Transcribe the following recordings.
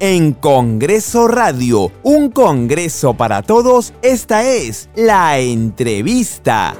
en Congreso Radio, un Congreso para todos, esta es la entrevista.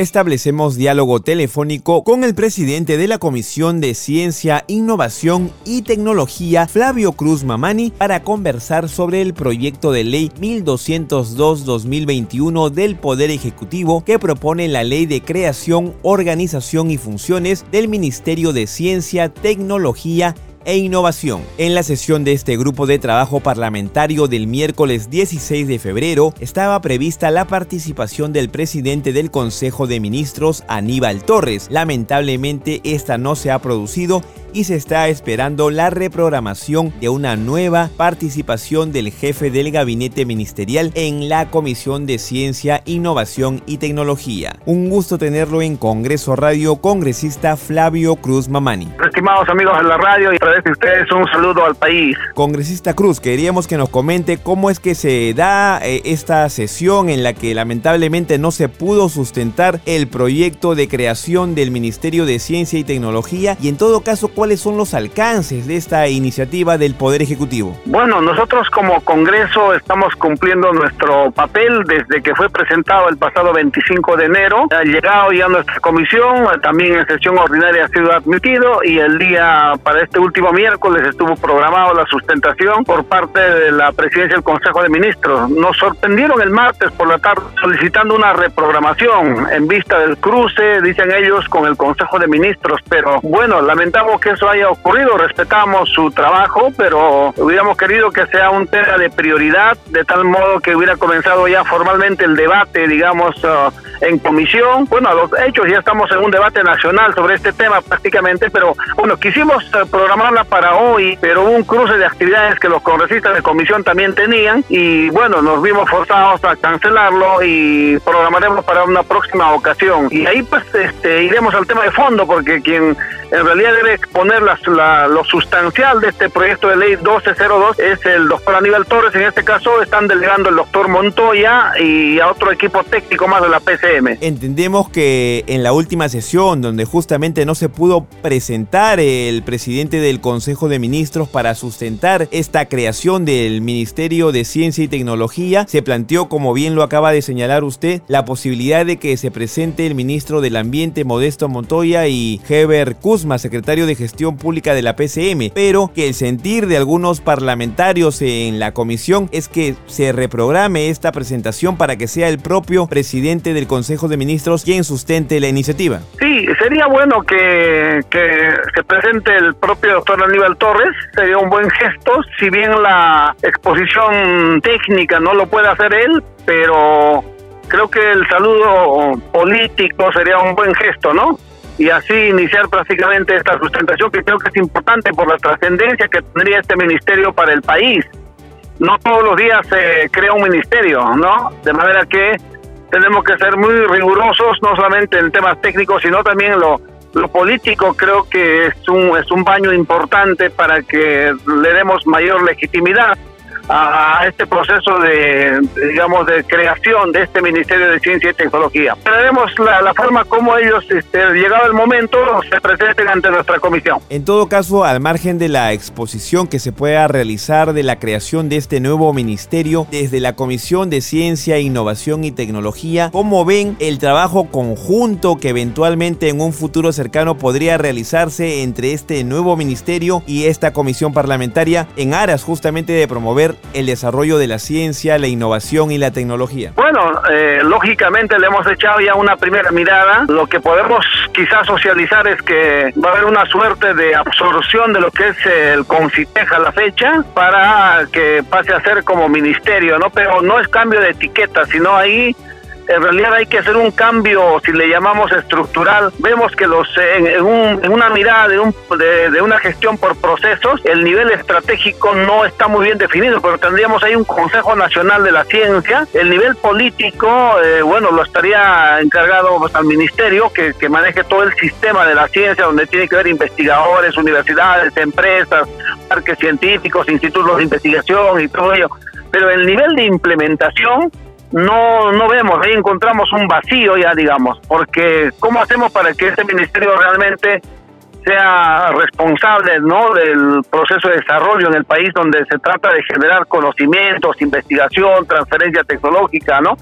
Establecemos diálogo telefónico con el presidente de la Comisión de Ciencia, Innovación y Tecnología, Flavio Cruz Mamani, para conversar sobre el proyecto de ley 1202-2021 del Poder Ejecutivo que propone la ley de creación, organización y funciones del Ministerio de Ciencia, Tecnología e innovación. En la sesión de este grupo de trabajo parlamentario del miércoles 16 de febrero estaba prevista la participación del presidente del Consejo de Ministros, Aníbal Torres. Lamentablemente esta no se ha producido y se está esperando la reprogramación de una nueva participación del jefe del gabinete ministerial en la Comisión de Ciencia, Innovación y Tecnología. Un gusto tenerlo en Congreso Radio, congresista Flavio Cruz Mamani. Estimados amigos de la radio, y para ustedes un saludo al país. Congresista Cruz, queríamos que nos comente cómo es que se da eh, esta sesión en la que lamentablemente no se pudo sustentar el proyecto de creación del Ministerio de Ciencia y Tecnología y en todo caso cuáles son los alcances de esta iniciativa del Poder Ejecutivo. Bueno, nosotros como Congreso estamos cumpliendo nuestro papel desde que fue presentado el pasado 25 de enero. Ha llegado ya nuestra comisión, también en sesión ordinaria ha sido admitido y el día para este último miércoles estuvo programado la sustentación por parte de la presidencia del Consejo de Ministros. Nos sorprendieron el martes por la tarde solicitando una reprogramación en vista del cruce, dicen ellos, con el Consejo de Ministros, pero bueno, lamentamos que eso haya ocurrido, respetamos su trabajo, pero hubiéramos querido que sea un tema de prioridad, de tal modo que hubiera comenzado ya formalmente el debate, digamos, uh, en comisión. Bueno, a los hechos ya estamos en un debate nacional sobre este tema prácticamente, pero bueno, quisimos uh, programarla para hoy, pero hubo un cruce de actividades que los congresistas de comisión también tenían y bueno, nos vimos forzados a cancelarlo y programaremos para una próxima ocasión. Y ahí pues este, iremos al tema de fondo porque quien en realidad debe exponer lo sustancial de este proyecto de ley 1202 es el doctor Aníbal Torres, en este caso están delegando el doctor Montoya y a otro equipo técnico más de la PCM. Entendemos que en la última sesión, donde justamente no se pudo presentar el presidente del Consejo de Ministros para sustentar esta creación del Ministerio de Ciencia y Tecnología, se planteó, como bien lo acaba de señalar usted, la posibilidad de que se presente el ministro del Ambiente Modesto Montoya y Heber Kuz secretario de Gestión Pública de la PCM, pero que el sentir de algunos parlamentarios en la comisión es que se reprograme esta presentación para que sea el propio presidente del Consejo de Ministros quien sustente la iniciativa. Sí, sería bueno que, que se presente el propio doctor Aníbal Torres, sería un buen gesto, si bien la exposición técnica no lo puede hacer él, pero creo que el saludo político sería un buen gesto, ¿no? Y así iniciar prácticamente esta sustentación que creo que es importante por la trascendencia que tendría este ministerio para el país. No todos los días se crea un ministerio, ¿no? De manera que tenemos que ser muy rigurosos, no solamente en temas técnicos, sino también en lo, lo político. Creo que es un, es un baño importante para que le demos mayor legitimidad a, este proceso de, digamos, de creación de este Ministerio de Ciencia y Tecnología. Veremos la, la forma como ellos, este, llegado el momento, se presenten ante nuestra comisión. En todo caso, al margen de la exposición que se pueda realizar de la creación de este nuevo ministerio, desde la Comisión de Ciencia, Innovación y Tecnología, ¿cómo ven el trabajo conjunto que eventualmente en un futuro cercano podría realizarse entre este nuevo ministerio y esta comisión parlamentaria en aras justamente de promover el desarrollo de la ciencia, la innovación y la tecnología? Bueno, eh, lógicamente le hemos echado ya una primera mirada. Lo que podemos quizás socializar es que va a haber una suerte de absorción de lo que es el Confiteja a la fecha para que pase a ser como ministerio, ¿no? Pero no es cambio de etiqueta, sino ahí en realidad hay que hacer un cambio, si le llamamos estructural. Vemos que los en, una mirada de, un, de, una gestión por procesos, el nivel estratégico no está muy bien definido, pero tendríamos ahí un Consejo Nacional de la Ciencia. El nivel político, eh, bueno, lo estaría encargado pues, al ministerio que, que maneje todo el sistema de la ciencia, donde tiene que haber investigadores, universidades, empresas, parques científicos, institutos de investigación y todo ello. Pero el nivel de implementación no, no vemos, ahí encontramos un vacío ya, digamos, porque ¿cómo hacemos para que este ministerio realmente sea responsable no del proceso de desarrollo en el país donde se trata de generar conocimientos, investigación, transferencia tecnológica, ¿no?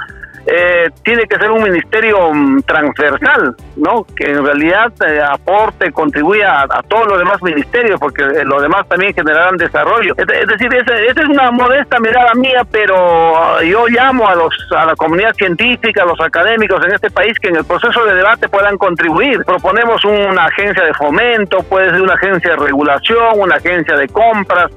Eh, tiene que ser un ministerio mm, transversal, ¿no? Que en realidad eh, aporte, contribuya a, todos los demás ministerios, porque eh, los demás también generarán desarrollo. Es, decir, esa, es una modesta mirada mía, pero ah, yo llamo a los a la comunidad científica, a los académicos en este país que en el proceso de debate puedan contribuir. Proponemos una agencia de fomento, puede ser una agencia de regulación, una agencia de compras,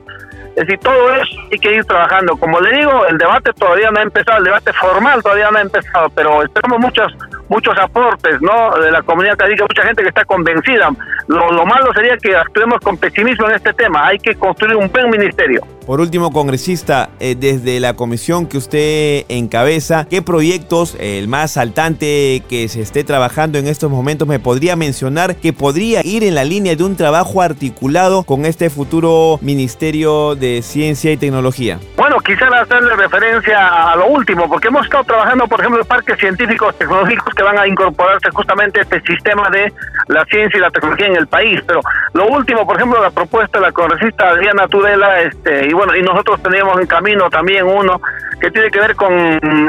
es decir, todo eso hay que ir trabajando. Como le digo, el debate todavía no ha empezado, el debate formal todavía no ha empezado, pero esperamos muchos muchos aportes ¿no? de la comunidad académica, mucha gente que está convencida. Lo, lo malo sería que actuemos con pesimismo en este tema. Hay que construir un buen ministerio. Por último, congresista, eh, desde la comisión que usted encabeza, ¿qué proyectos, el más saltante que se esté trabajando en estos momentos, me podría mencionar que podría ir en la línea de un trabajo articulado con este futuro Ministerio de Ciencia y Tecnología? Bueno, quisiera hacerle referencia a lo último, porque hemos estado trabajando, por ejemplo, en parques científicos tecnológicos que van a incorporarse justamente a este sistema de la ciencia y la tecnología en el país. Pero lo último, por ejemplo, la propuesta de la congresista Adriana Tudela, este, y bueno, y nosotros teníamos en camino también uno que tiene que ver con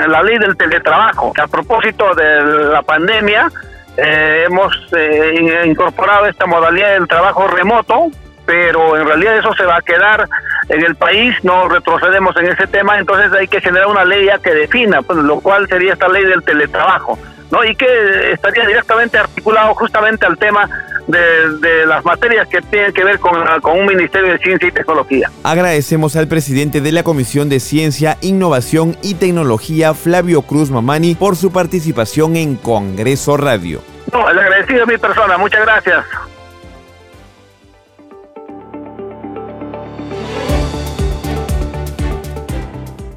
la ley del teletrabajo. A propósito de la pandemia, eh, hemos eh, incorporado esta modalidad del trabajo remoto, pero en realidad eso se va a quedar en el país, no retrocedemos en ese tema, entonces hay que generar una ley ya que defina, pues, lo cual sería esta ley del teletrabajo. ¿no? y que estaría directamente articulado justamente al tema de, las materias que tienen que ver con, con un Ministerio de Ciencia y Tecnología. Agradecemos al presidente de la Comisión de Ciencia, Innovación y Tecnología, Flavio Cruz Mamani, por su participación en Congreso Radio. No, el agradecido a mi persona, muchas gracias.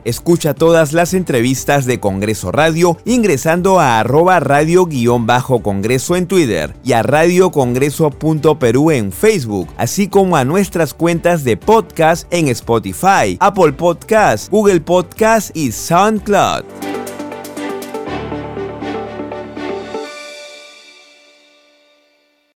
Escucha todas las entrevistas de Congreso Radio ingresando a arroba radio-congreso en Twitter y a radiocongreso.perú en Facebook, así como a nuestras cuentas de podcast en Spotify, Apple Podcast, Google Podcast y SoundCloud.